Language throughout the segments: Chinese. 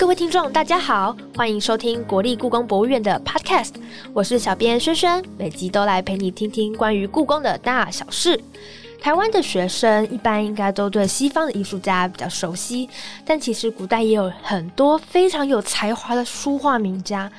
各位听众，大家好，欢迎收听国立故宫博物院的 Podcast，我是小编轩轩，每集都来陪你听听关于故宫的大小事。台湾的学生一般应该都对西方的艺术家比较熟悉，但其实古代也有很多非常有才华的书画名家。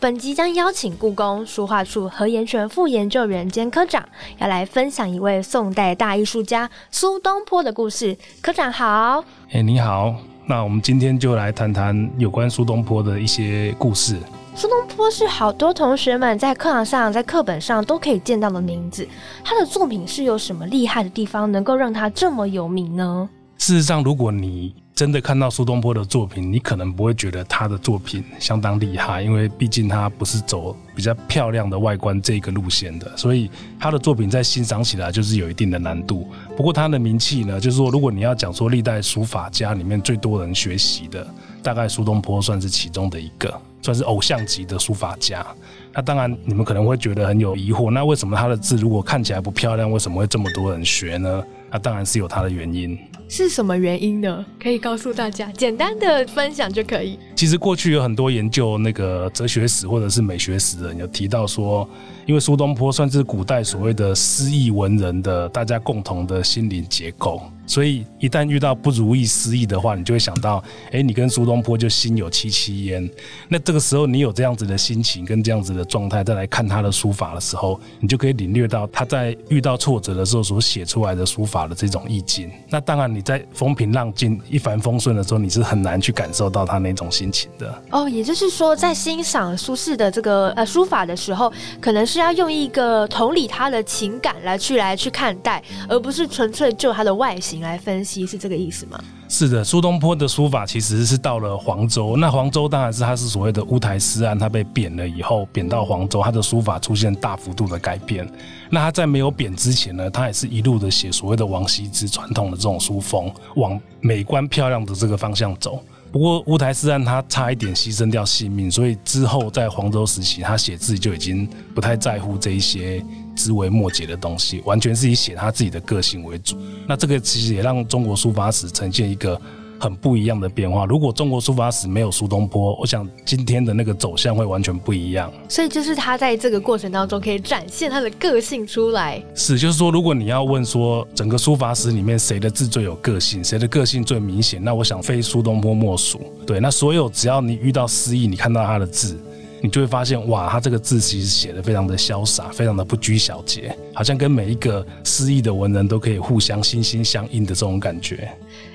本集将邀请故宫书画处何延全副研究员兼科长，要来分享一位宋代大艺术家苏东坡的故事。科长好，哎，你好，那我们今天就来谈谈有关苏东坡的一些故事。苏东坡是好多同学们在课堂上、在课本上都可以见到的名字。他的作品是有什么厉害的地方，能够让他这么有名呢？事实上，如果你真的看到苏东坡的作品，你可能不会觉得他的作品相当厉害，因为毕竟他不是走比较漂亮的外观这个路线的，所以他的作品在欣赏起来就是有一定的难度。不过他的名气呢，就是说，如果你要讲说历代书法家里面最多人学习的，大概苏东坡算是其中的一个。算是偶像级的书法家，那当然你们可能会觉得很有疑惑，那为什么他的字如果看起来不漂亮，为什么会这么多人学呢？那当然是有它的原因。是什么原因呢？可以告诉大家，简单的分享就可以。其实过去有很多研究那个哲学史或者是美学史的人有提到说，因为苏东坡算是古代所谓的诗意文人的大家共同的心灵结构。所以一旦遇到不如意、失意的话，你就会想到，哎，你跟苏东坡就心有戚戚焉。那这个时候，你有这样子的心情跟这样子的状态，再来看他的书法的时候，你就可以领略到他在遇到挫折的时候所写出来的书法的这种意境。那当然，你在风平浪静、一帆风顺的时候，你是很难去感受到他那种心情的。哦，也就是说，在欣赏苏轼的这个呃书法的时候，可能是要用一个同理他的情感来去来去看待，而不是纯粹就他的外形。来分析是这个意思吗？是的，苏东坡的书法其实是到了黄州。那黄州当然是他是所谓的乌台诗案，他被贬了以后，贬到黄州，他的书法出现大幅度的改变。那他在没有贬之前呢，他也是一路的写所谓的王羲之传统的这种书风，往美观漂亮的这个方向走。不过乌台诗案他差一点牺牲掉性命，所以之后在黄州时期，他写字就已经不太在乎这一些。枝微末节的东西，完全是以写他自己的个性为主。那这个其实也让中国书法史呈现一个很不一样的变化。如果中国书法史没有苏东坡，我想今天的那个走向会完全不一样。所以就是他在这个过程当中可以展现他的个性出来。是，就是说，如果你要问说整个书法史里面谁的字最有个性，谁的个性最明显，那我想非苏东坡莫属。对，那所有只要你遇到诗意，你看到他的字。你就会发现，哇，他这个字其实写的非常的潇洒，非常的不拘小节，好像跟每一个诗意的文人都可以互相心心相印的这种感觉。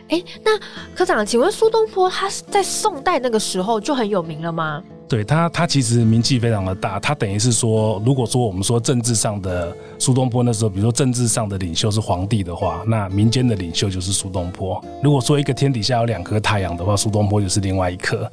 哎，那科长，请问苏东坡他是在宋代那个时候就很有名了吗？对他，他其实名气非常的大。他等于是说，如果说我们说政治上的苏东坡那时候，比如说政治上的领袖是皇帝的话，那民间的领袖就是苏东坡。如果说一个天底下有两颗太阳的话，苏东坡就是另外一颗。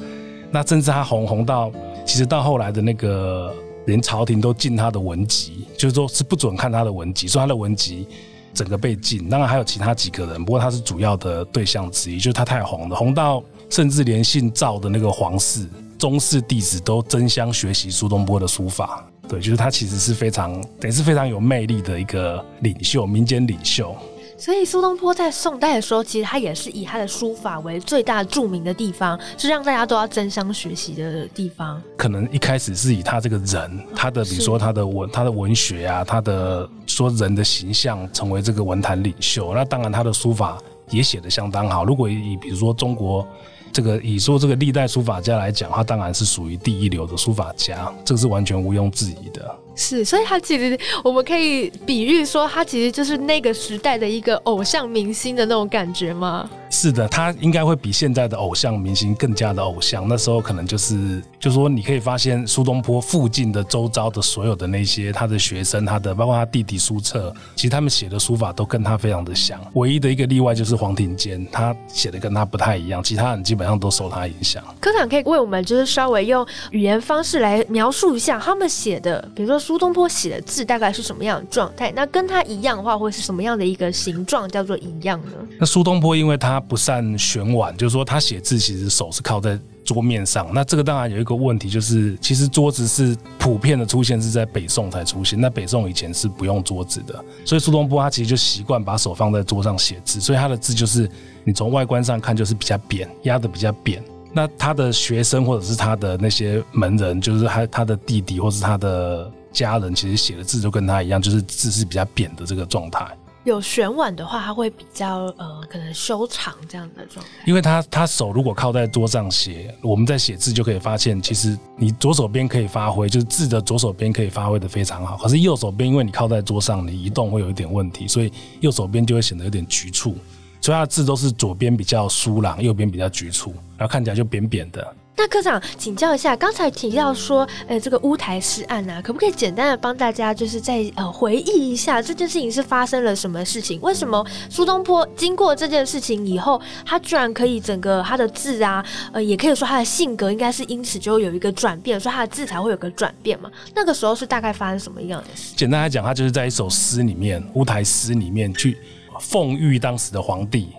那甚至他红红到。其实到后来的那个，连朝廷都禁他的文集，就是说是不准看他的文集，说他的文集整个被禁。当然还有其他几个人，不过他是主要的对象之一，就是他太红了，红到甚至连姓赵的那个皇室、宗室弟子都争相学习苏东坡的书法。对，就是他其实是非常，等于是非常有魅力的一个领袖，民间领袖。所以苏东坡在宋代的时候，其实他也是以他的书法为最大著名的地方，是让大家都要争相学习的地方。可能一开始是以他这个人，他的比如说他的文，他的文学啊，他的说人的形象成为这个文坛领袖。那当然他的书法也写的相当好。如果以比如说中国。这个以说这个历代书法家来讲，他当然是属于第一流的书法家，这个是完全毋庸置疑的。是，所以他其实我们可以比喻说，他其实就是那个时代的一个偶像明星的那种感觉吗？是的，他应该会比现在的偶像明星更加的偶像。那时候可能就是，就是说你可以发现苏东坡附近的周遭的所有的那些他的学生，他的包括他弟弟苏澈，其实他们写的书法都跟他非常的像。唯一的一个例外就是黄庭坚，他写的跟他不太一样，其他人基本上都受他影响。科长可以为我们就是稍微用语言方式来描述一下他们写的，比如说苏东坡写的字大概是什么样的状态？那跟他一样的话，会是什么样的一个形状叫做一样呢？那苏东坡因为他不善悬腕，就是说他写字其实手是靠在桌面上。那这个当然有一个问题，就是其实桌子是普遍的出现是在北宋才出现。那北宋以前是不用桌子的，所以苏东坡他其实就习惯把手放在桌上写字，所以他的字就是你从外观上看就是比较扁，压的比较扁。那他的学生或者是他的那些门人，就是他他的弟弟或是他的家人，其实写的字就跟他一样，就是字是比较扁的这个状态。有悬腕的话，他会比较呃，可能修长这样的状态。因为他他手如果靠在桌上写，我们在写字就可以发现，其实你左手边可以发挥，就是字的左手边可以发挥的非常好。可是右手边，因为你靠在桌上，你移动会有一点问题，所以右手边就会显得有点局促。所以他的字都是左边比较疏朗，右边比较局促，然后看起来就扁扁的。那科长，请教一下，刚才提到说，呃，这个乌台诗案啊，可不可以简单的帮大家，就是在呃回忆一下这件事情是发生了什么事情？为什么苏东坡经过这件事情以后，他居然可以整个他的字啊，呃，也可以说他的性格应该是因此就有一个转变，所以他的字才会有个转变嘛？那个时候是大概发生什么样的事？简单来讲，他就是在一首诗里面，乌台诗里面去奉喻当时的皇帝。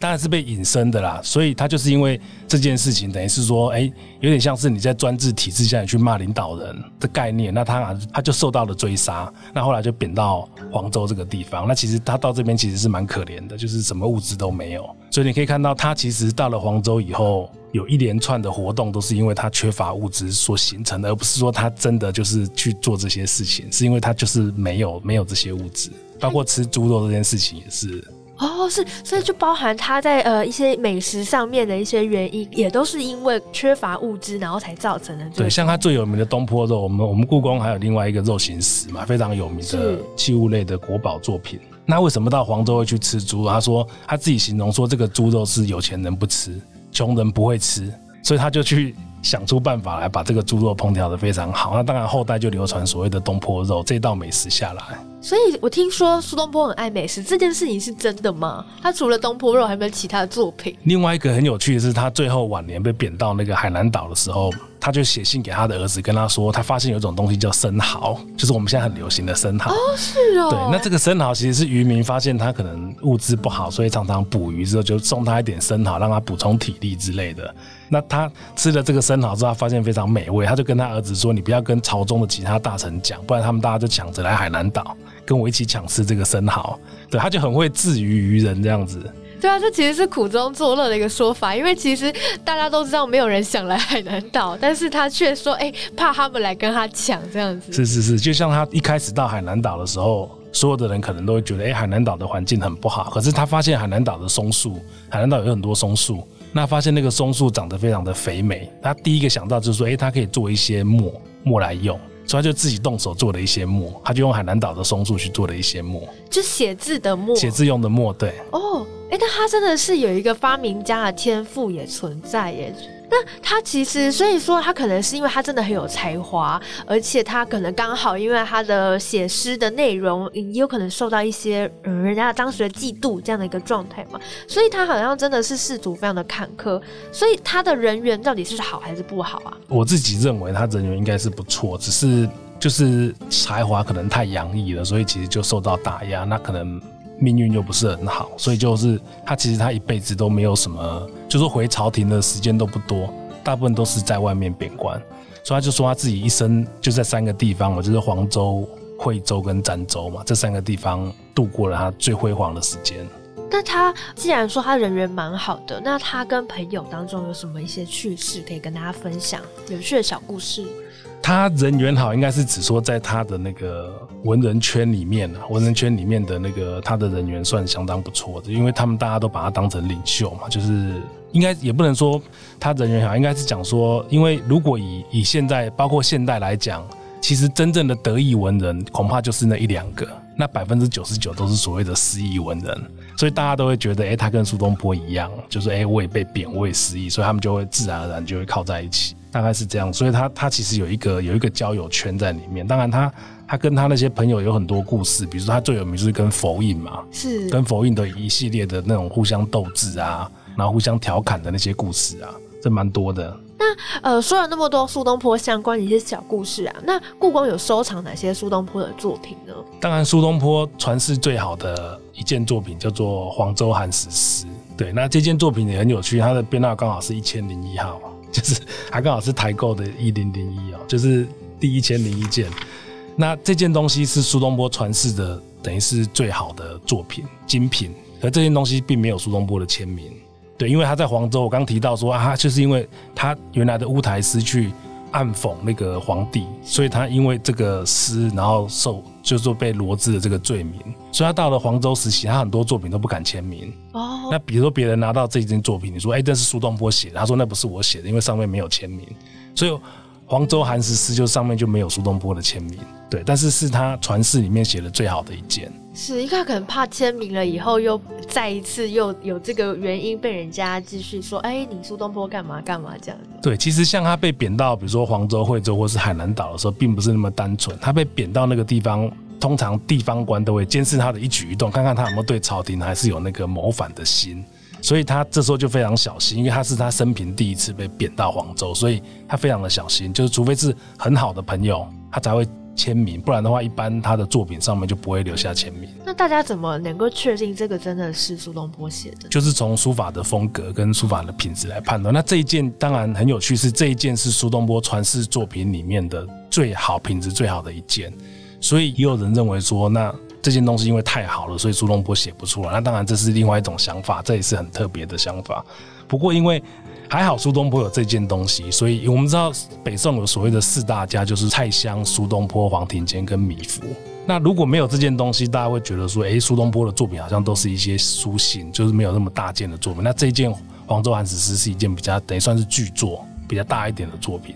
当然是被引申的啦，所以他就是因为这件事情，等于是说，哎，有点像是你在专制体制下你去骂领导人的概念，那他他就受到了追杀，那后来就贬到黄州这个地方。那其实他到这边其实是蛮可怜的，就是什么物资都没有。所以你可以看到，他其实到了黄州以后，有一连串的活动都是因为他缺乏物资所形成的，而不是说他真的就是去做这些事情，是因为他就是没有没有这些物资，包括吃猪肉这件事情也是。哦，是，所以就包含他在呃一些美食上面的一些原因，也都是因为缺乏物资，然后才造成的。对，像他最有名的东坡肉，我们我们故宫还有另外一个肉形石嘛，非常有名的器物类的国宝作品。那为什么到黄州会去吃猪？他说他自己形容说，这个猪肉是有钱人不吃，穷人不会吃，所以他就去。想出办法来把这个猪肉烹调的非常好，那当然后代就流传所谓的东坡肉这道美食下来。所以我听说苏东坡很爱美食，这件事情是真的吗？他除了东坡肉，还有没有其他的作品？另外一个很有趣的是，他最后晚年被贬到那个海南岛的时候，他就写信给他的儿子，跟他说，他发现有一种东西叫生蚝，就是我们现在很流行的生蚝。哦，是哦。对，那这个生蚝其实是渔民发现他可能物资不好，所以常常捕鱼之后就送他一点生蚝，让他补充体力之类的。那他吃了这个生蚝之后，他发现非常美味，他就跟他儿子说：“你不要跟朝中的其他大臣讲，不然他们大家就抢着来海南岛跟我一起抢吃这个生蚝。”对，他就很会自娱于人这样子。对啊，这其实是苦中作乐的一个说法，因为其实大家都知道没有人想来海南岛，但是他却说：“哎，怕他们来跟他抢这样子。”是是是，就像他一开始到海南岛的时候，所有的人可能都会觉得：“哎，海南岛的环境很不好。”可是他发现海南岛的松树，海南岛有很多松树。那发现那个松树长得非常的肥美，他第一个想到就是说，哎，他可以做一些墨墨来用，所以他就自己动手做了一些墨，他就用海南岛的松树去做了一些墨，就写字的墨，写字用的墨，对。哦，哎，那他真的是有一个发明家的天赋也存在耶。那他其实，所以说他可能是因为他真的很有才华，而且他可能刚好因为他的写诗的内容，也有可能受到一些嗯人家当时的嫉妒这样的一个状态嘛，所以他好像真的是仕途非常的坎坷。所以他的人缘到底是好还是不好啊？我自己认为他人缘应该是不错，只是就是才华可能太洋溢了，所以其实就受到打压。那可能。命运又不是很好，所以就是他其实他一辈子都没有什么，就是回朝廷的时间都不多，大部分都是在外面贬官，所以他就说他自己一生就在三个地方，嘛就是黄州、惠州跟儋州嘛，这三个地方度过了他最辉煌的时间。那他既然说他人缘蛮好的，那他跟朋友当中有什么一些趣事可以跟大家分享？有趣的小故事？他人缘好，应该是指说在他的那个文人圈里面啊，文人圈里面的那个他的人缘算相当不错的，因为他们大家都把他当成领袖嘛，就是应该也不能说他人缘好，应该是讲说，因为如果以以现在包括现代来讲，其实真正的得意文人恐怕就是那一两个，那百分之九十九都是所谓的失意文人，所以大家都会觉得，哎，他跟苏东坡一样，就是哎，我也被贬，我也失意，所以他们就会自然而然就会靠在一起。大概是这样，所以他他其实有一个有一个交友圈在里面。当然，他他跟他那些朋友有很多故事，比如说他最有名就是跟佛印嘛，是跟佛印的一系列的那种互相斗智啊，然后互相调侃的那些故事啊，这蛮多的。那呃，说了那么多苏东坡相关的一些小故事啊，那故宫有收藏哪些苏东坡的作品呢？当然，苏东坡传世最好的一件作品叫做《黄州寒食诗》。对，那这件作品也很有趣，它的编号刚好是一千零一号。就是还刚好是台购的一零零一哦，就是第一千零一件。那这件东西是苏东坡传世的，等于是最好的作品精品。而这件东西并没有苏东坡的签名，对，因为他在黄州，我刚提到说啊，就是因为他原来的乌台诗去暗讽那个皇帝，所以他因为这个诗，然后受就是说被罗织的这个罪名，所以他到了黄州时期，他很多作品都不敢签名。哦，那比如说别人拿到这一件作品，你说哎，这是苏东坡写的，他说那不是我写的，因为上面没有签名，所以。黄州寒食诗就上面就没有苏东坡的签名，对，但是是他传世里面写的最好的一件。是，因为他可能怕签名了以后又再一次又有这个原因被人家继续说，哎，你苏东坡干嘛干嘛这样子。对，其实像他被贬到比如说黄州、惠州或是海南岛的时候，并不是那么单纯。他被贬到那个地方，通常地方官都会监视他的一举一动，看看他有没有对朝廷还是有那个谋反的心。所以他这时候就非常小心，因为他是他生平第一次被贬到黄州，所以他非常的小心，就是除非是很好的朋友，他才会签名，不然的话，一般他的作品上面就不会留下签名。那大家怎么能够确定这个真的是苏东坡写的？就是从书法的风格跟书法的品质来判断。那这一件当然很有趣，是这一件是苏东坡传世作品里面的最好品质最好的一件，所以也有人认为说那。这件东西因为太好了，所以苏东坡写不出来。那当然这是另外一种想法，这也是很特别的想法。不过因为还好苏东坡有这件东西，所以我们知道北宋有所谓的四大家，就是蔡襄、苏东坡、黄庭坚跟米芾。那如果没有这件东西，大家会觉得说，哎，苏东坡的作品好像都是一些书信，就是没有那么大件的作品。那这件《黄州寒食诗》是一件比较等于算是巨作，比较大一点的作品，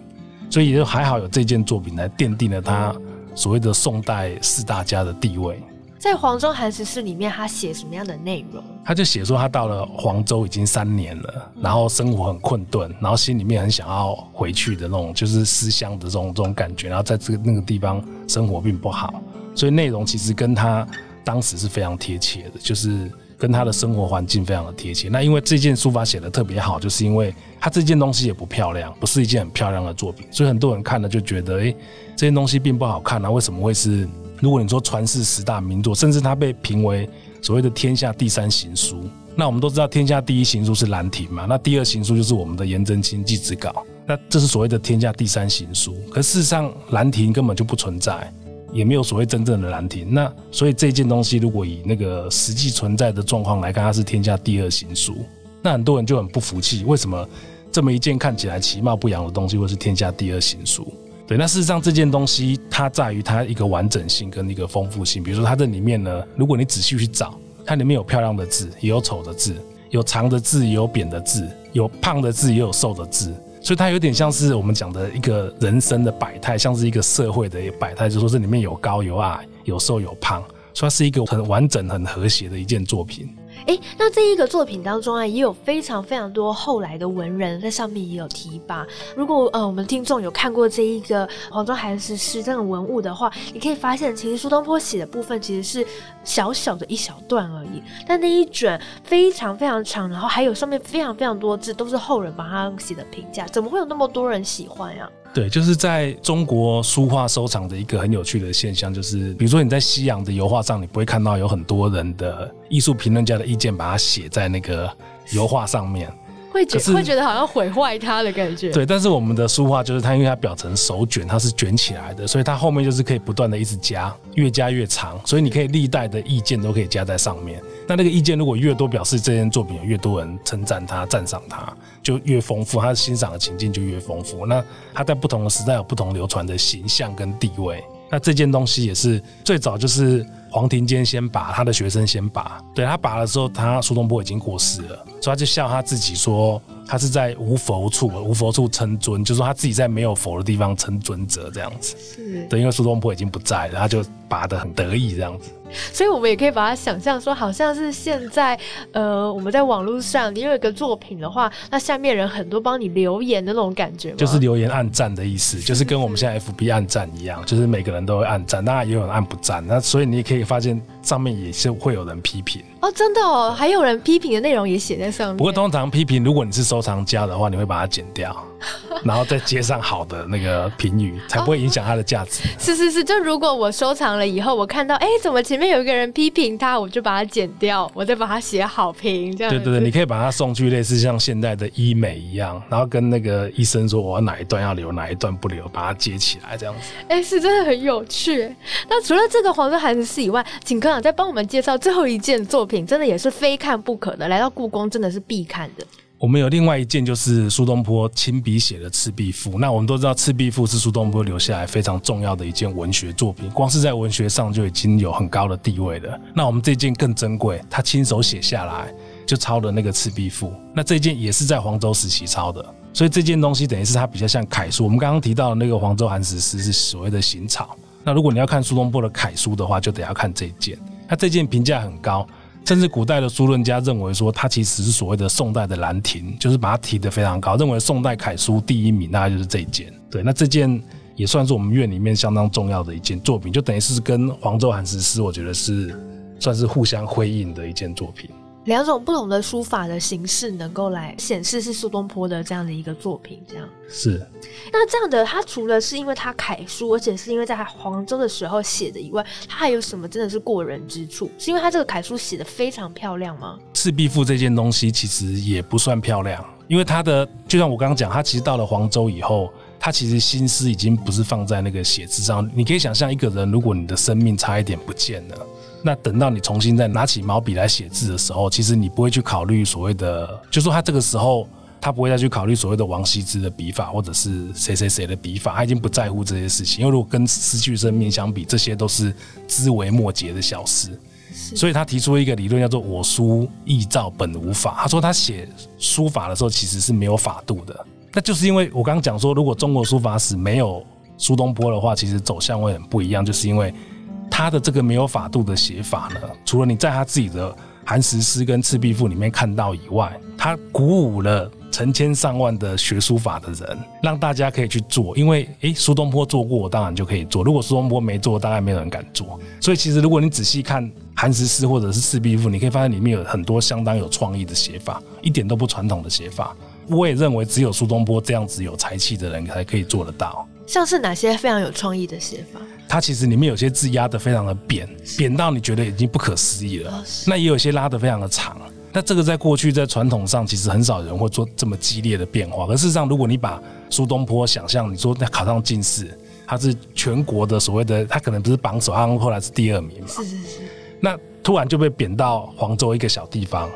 所以就还好有这件作品来奠定了他所谓的宋代四大家的地位。在《黄州寒食诗》里面，他写什么样的内容？他就写说，他到了黄州已经三年了，然后生活很困顿，然后心里面很想要回去的那种，就是思乡的这种这种感觉。然后在这个那个地方生活并不好，所以内容其实跟他当时是非常贴切的，就是跟他的生活环境非常的贴切。那因为这件书法写的特别好，就是因为他这件东西也不漂亮，不是一件很漂亮的作品，所以很多人看了就觉得，哎，这件东西并不好看啊，为什么会是？如果你说传世十大名作，甚至它被评为所谓的天下第三行书，那我们都知道天下第一行书是《兰亭》嘛，那第二行书就是我们的颜真卿《祭子稿》，那这是所谓的天下第三行书。可事实上，《兰亭》根本就不存在，也没有所谓真正的《兰亭》。那所以这件东西，如果以那个实际存在的状况来看，它是天下第二行书，那很多人就很不服气，为什么这么一件看起来其貌不扬的东西，会是天下第二行书？对，那事实上这件东西它在于它一个完整性跟一个丰富性。比如说它这里面呢，如果你仔细去找，它里面有漂亮的字，也有丑的字，有长的字，也有扁的字，有胖的字，也有瘦的字，所以它有点像是我们讲的一个人生的百态，像是一个社会的百态，就说这里面有高有矮，有瘦有胖，所以它是一个很完整、很和谐的一件作品。哎，那这一个作品当中啊，也有非常非常多后来的文人在上面也有提拔。如果呃我们听众有看过这一个黄州寒食诗这种文物的话，你可以发现，其实苏东坡写的部分其实是小小的一小段而已，但那一卷非常非常长，然后还有上面非常非常多字，都是后人帮他写的评价。怎么会有那么多人喜欢呀？对，就是在中国书画收藏的一个很有趣的现象，就是比如说你在西洋的油画上，你不会看到有很多人的艺术评论家的意见，把它写在那个油画上面。会觉会觉得好像毁坏它的感觉。对，但是我们的书画就是它，因为它表层手卷，它是卷起来的，所以它后面就是可以不断的一直加，越加越长，所以你可以历代的意见都可以加在上面。那那个意见如果越多，表示这件作品有越多人称赞它、赞赏它，就越丰富，他欣赏的情境就越丰富。那他在不同的时代有不同流传的形象跟地位。那这件东西也是最早就是黄庭坚先拔，他的学生先拔。对他拔的时候，他苏东坡已经过世了，所以他就笑他自己说，他是在无佛处，无佛处称尊，就是说他自己在没有佛的地方称尊者这样子。是，对，因为苏东坡已经不在了，他就拔得很得意这样子。所以，我们也可以把它想象说，好像是现在，呃，我们在网络上，你有一个作品的话，那下面人很多帮你留言的那种感觉，就是留言按赞的意思，就是跟我们现在 FB 按赞一样，就是每个人都会按赞，当然也有人按不赞，那所以你也可以发现上面也是会有人批评。哦，真的哦，还有人批评的内容也写在上面。不过通常批评，如果你是收藏家的话，你会把它剪掉。然后再接上好的那个评语，才不会影响它的价值。是是是，就如果我收藏了以后，我看到哎，怎么前面有一个人批评他，我就把它剪掉，我再把它写好评，这样。对对对，你可以把它送去类似像现代的医美一样，然后跟那个医生说，我哪一段要留，哪一段不留，把它接起来这样子。哎，是真的很有趣。那除了这个黄色寒食诗以外，外，请科长再帮我们介绍最后一件作品，真的也是非看不可的。来到故宫真的是必看的。我们有另外一件，就是苏东坡亲笔写的《赤壁赋》。那我们都知道，《赤壁赋》是苏东坡留下来非常重要的一件文学作品，光是在文学上就已经有很高的地位了。那我们这件更珍贵，他亲手写下来就抄的那个《赤壁赋》。那这件也是在黄州时期抄的，所以这件东西等于是它比较像楷书。我们刚刚提到的那个黄州寒食诗是所谓的行草。那如果你要看苏东坡的楷书的话，就得要看这件。那这件评价很高。甚至古代的书论家认为说，它其实是所谓的宋代的《兰亭》，就是把它提得非常高，认为宋代楷书第一名大概就是这一件。对，那这件也算是我们院里面相当重要的一件作品，就等于是跟黄州寒食诗，我觉得是算是互相辉映的一件作品。两种不同的书法的形式，能够来显示是苏东坡的这样的一个作品，这样是。那这样的，他除了是因为他楷书，而且是因为在黄州的时候写的以外，他还有什么真的是过人之处？是因为他这个楷书写的非常漂亮吗？赤壁赋这件东西其实也不算漂亮，因为他的就像我刚刚讲，他其实到了黄州以后，他其实心思已经不是放在那个写字上。你可以想象一个人，如果你的生命差一点不见了。那等到你重新再拿起毛笔来写字的时候，其实你不会去考虑所谓的，就说他这个时候他不会再去考虑所谓的王羲之的笔法，或者是谁谁谁的笔法，他已经不在乎这些事情。因为如果跟失去生命相比，这些都是枝微末节的小事。所以他提出一个理论叫做“我书意照本无法”。他说他写书法的时候其实是没有法度的。那就是因为我刚刚讲说，如果中国书法史没有苏东坡的话，其实走向会很不一样，就是因为。他的这个没有法度的写法呢，除了你在他自己的寒食诗跟赤壁赋里面看到以外，他鼓舞了成千上万的学书法的人，让大家可以去做。因为诶，苏东坡做过，我当然就可以做。如果苏东坡没做，大概没有人敢做。所以其实如果你仔细看寒食诗或者是赤壁赋，你可以发现里面有很多相当有创意的写法，一点都不传统的写法。我也认为只有苏东坡这样子有才气的人才可以做得到。像是哪些非常有创意的写法？它其实里面有些字压得非常的扁，扁到你觉得已经不可思议了。那也有些拉得非常的长。那这个在过去在传统上其实很少人会做这么激烈的变化。可事实上，如果你把苏东坡想象，你说他考上进士，他是全国的所谓的，他可能不是榜首，他后来是第二名嘛。是是是。那突然就被贬到黄州一个小地方，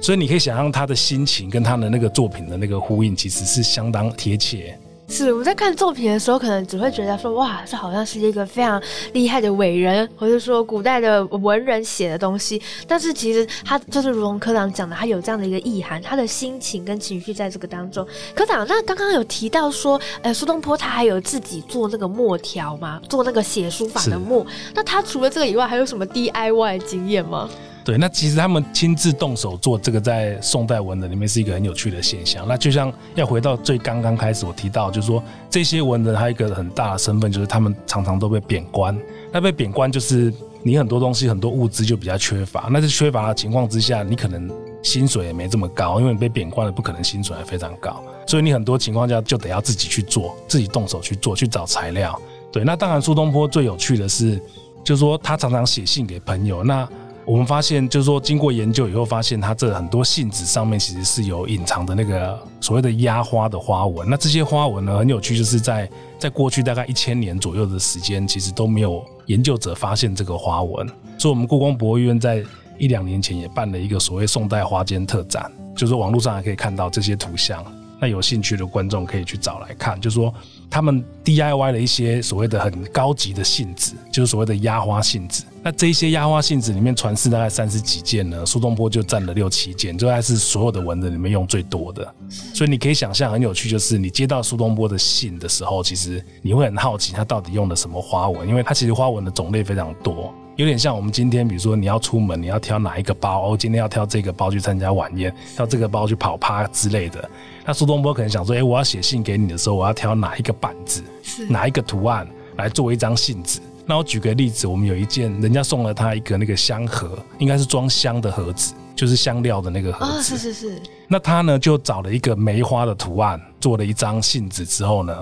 所以你可以想象他的心情跟他的那个作品的那个呼应，其实是相当贴切。是我在看作品的时候，可能只会觉得说，哇，这好像是一个非常厉害的伟人，或者说古代的文人写的东西。但是其实他就是如同科长讲的，他有这样的一个意涵，他的心情跟情绪在这个当中。科长，那刚刚有提到说，呃，苏东坡他还有自己做那个墨条吗？做那个写书法的墨。那他除了这个以外，还有什么 DIY 经验吗？对，那其实他们亲自动手做这个，在宋代文人里面是一个很有趣的现象。那就像要回到最刚刚开始我提到，就是说这些文人还有一个很大的身份，就是他们常常都被贬官。那被贬官就是你很多东西、很多物资就比较缺乏。那在缺乏的情况之下，你可能薪水也没这么高，因为你被贬官了，不可能薪水还非常高。所以你很多情况下就得要自己去做，自己动手去做，去找材料。对，那当然苏东坡最有趣的是，就是说他常常写信给朋友。那我们发现，就是说，经过研究以后，发现它这很多信纸上面其实是有隐藏的那个所谓的压花的花纹。那这些花纹呢，很有趣，就是在在过去大概一千年左右的时间，其实都没有研究者发现这个花纹。所以，我们故宫博物院在一两年前也办了一个所谓宋代花间特展，就是网络上还可以看到这些图像。那有兴趣的观众可以去找来看，就是说他们 DIY 了一些所谓的很高级的信纸，就是所谓的压花信纸。那这些压花信纸里面传世大概三十几件呢，苏东坡就占了六七件，这还是所有的文人里面用最多的。所以你可以想象很有趣，就是你接到苏东坡的信的时候，其实你会很好奇他到底用了什么花纹，因为他其实花纹的种类非常多，有点像我们今天比如说你要出门，你要挑哪一个包，哦，今天要挑这个包去参加晚宴，挑这个包去跑趴之类的。那苏东坡可能想说，哎，我要写信给你的时候，我要挑哪一个板子，哪一个图案来做一张信纸。那我举个例子，我们有一件，人家送了他一个那个香盒，应该是装香的盒子，就是香料的那个盒子。是是是。那他呢就找了一个梅花的图案，做了一张信纸之后呢，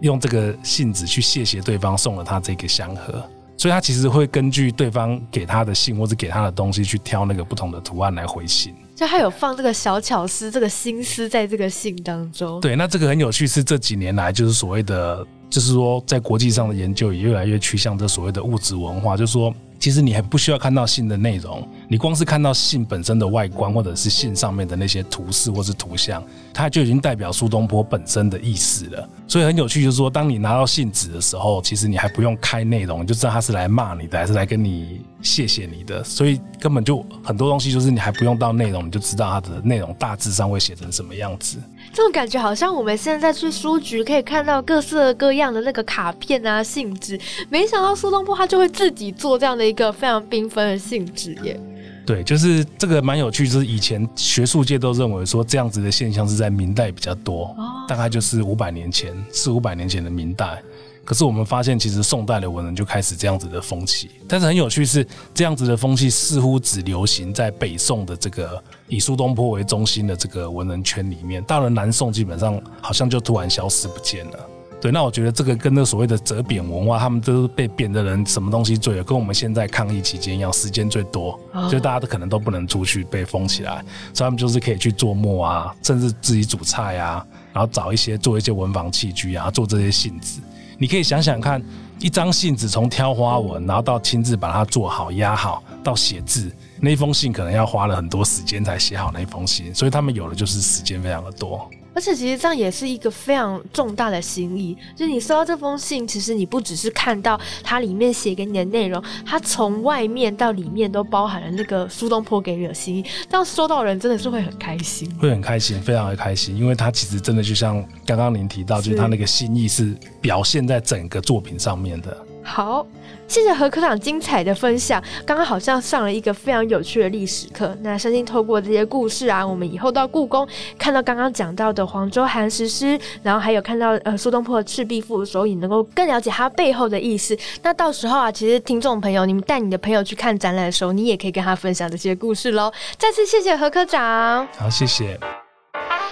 用这个信纸去谢谢对方送了他这个香盒。所以他其实会根据对方给他的信或者给他的东西去挑那个不同的图案来回信。就他有放这个小巧思、这个心思在这个信当中。对，那这个很有趣，是这几年来就是所谓的。就是说，在国际上的研究也越来越趋向这所谓的物质文化。就是说，其实你还不需要看到信的内容，你光是看到信本身的外观，或者是信上面的那些图示或是图像，它就已经代表苏东坡本身的意思了。所以很有趣，就是说，当你拿到信纸的时候，其实你还不用开内容，你就知道他是来骂你的，还是来跟你谢谢你的。所以根本就很多东西，就是你还不用到内容，你就知道它的内容大致上会写成什么样子。这种感觉好像我们现在去书局可以看到各色各样的那个卡片啊、信纸，没想到苏东坡他就会自己做这样的一个非常缤纷的信纸耶。对，就是这个蛮有趣，就是以前学术界都认为说这样子的现象是在明代比较多，大概就是五百年前、四五百年前的明代。可是我们发现，其实宋代的文人就开始这样子的风气。但是很有趣是，这样子的风气似乎只流行在北宋的这个以苏东坡为中心的这个文人圈里面，到了南宋基本上好像就突然消失不见了。对，那我觉得这个跟那所谓的折贬文化，他们都是被贬的人什么东西最有，跟我们现在抗疫期间一样，时间最多，就大家都可能都不能出去，被封起来，所以他们就是可以去做墨啊，甚至自己煮菜啊，然后找一些做一些文房器具啊，做这些信纸。你可以想想看，一张信纸从挑花纹，然后到亲自把它做好压好，到写字，那封信可能要花了很多时间才写好那封信，所以他们有的就是时间非常的多。而且其实这样也是一个非常重大的心意，就是你收到这封信，其实你不只是看到它里面写给你的内容，它从外面到里面都包含了那个苏东坡给你的心意，这样收到人真的是会很开心，会很开心，非常的开心，因为他其实真的就像刚刚您提到，就是他那个心意是表现在整个作品上面的。好，谢谢何科长精彩的分享。刚刚好像上了一个非常有趣的历史课。那相信透过这些故事啊，我们以后到故宫看到刚刚讲到的黄州寒食诗，然后还有看到呃苏东坡的《赤壁赋》的时候，也能够更了解它背后的意思。那到时候啊，其实听众朋友，你们带你的朋友去看展览的时候，你也可以跟他分享这些故事喽。再次谢谢何科长。好，谢谢。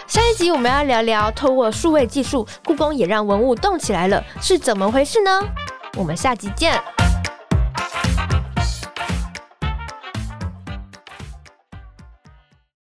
下一集我们要聊聊，透过数位技术，故宫也让文物动起来了，是怎么回事呢？我们下集见。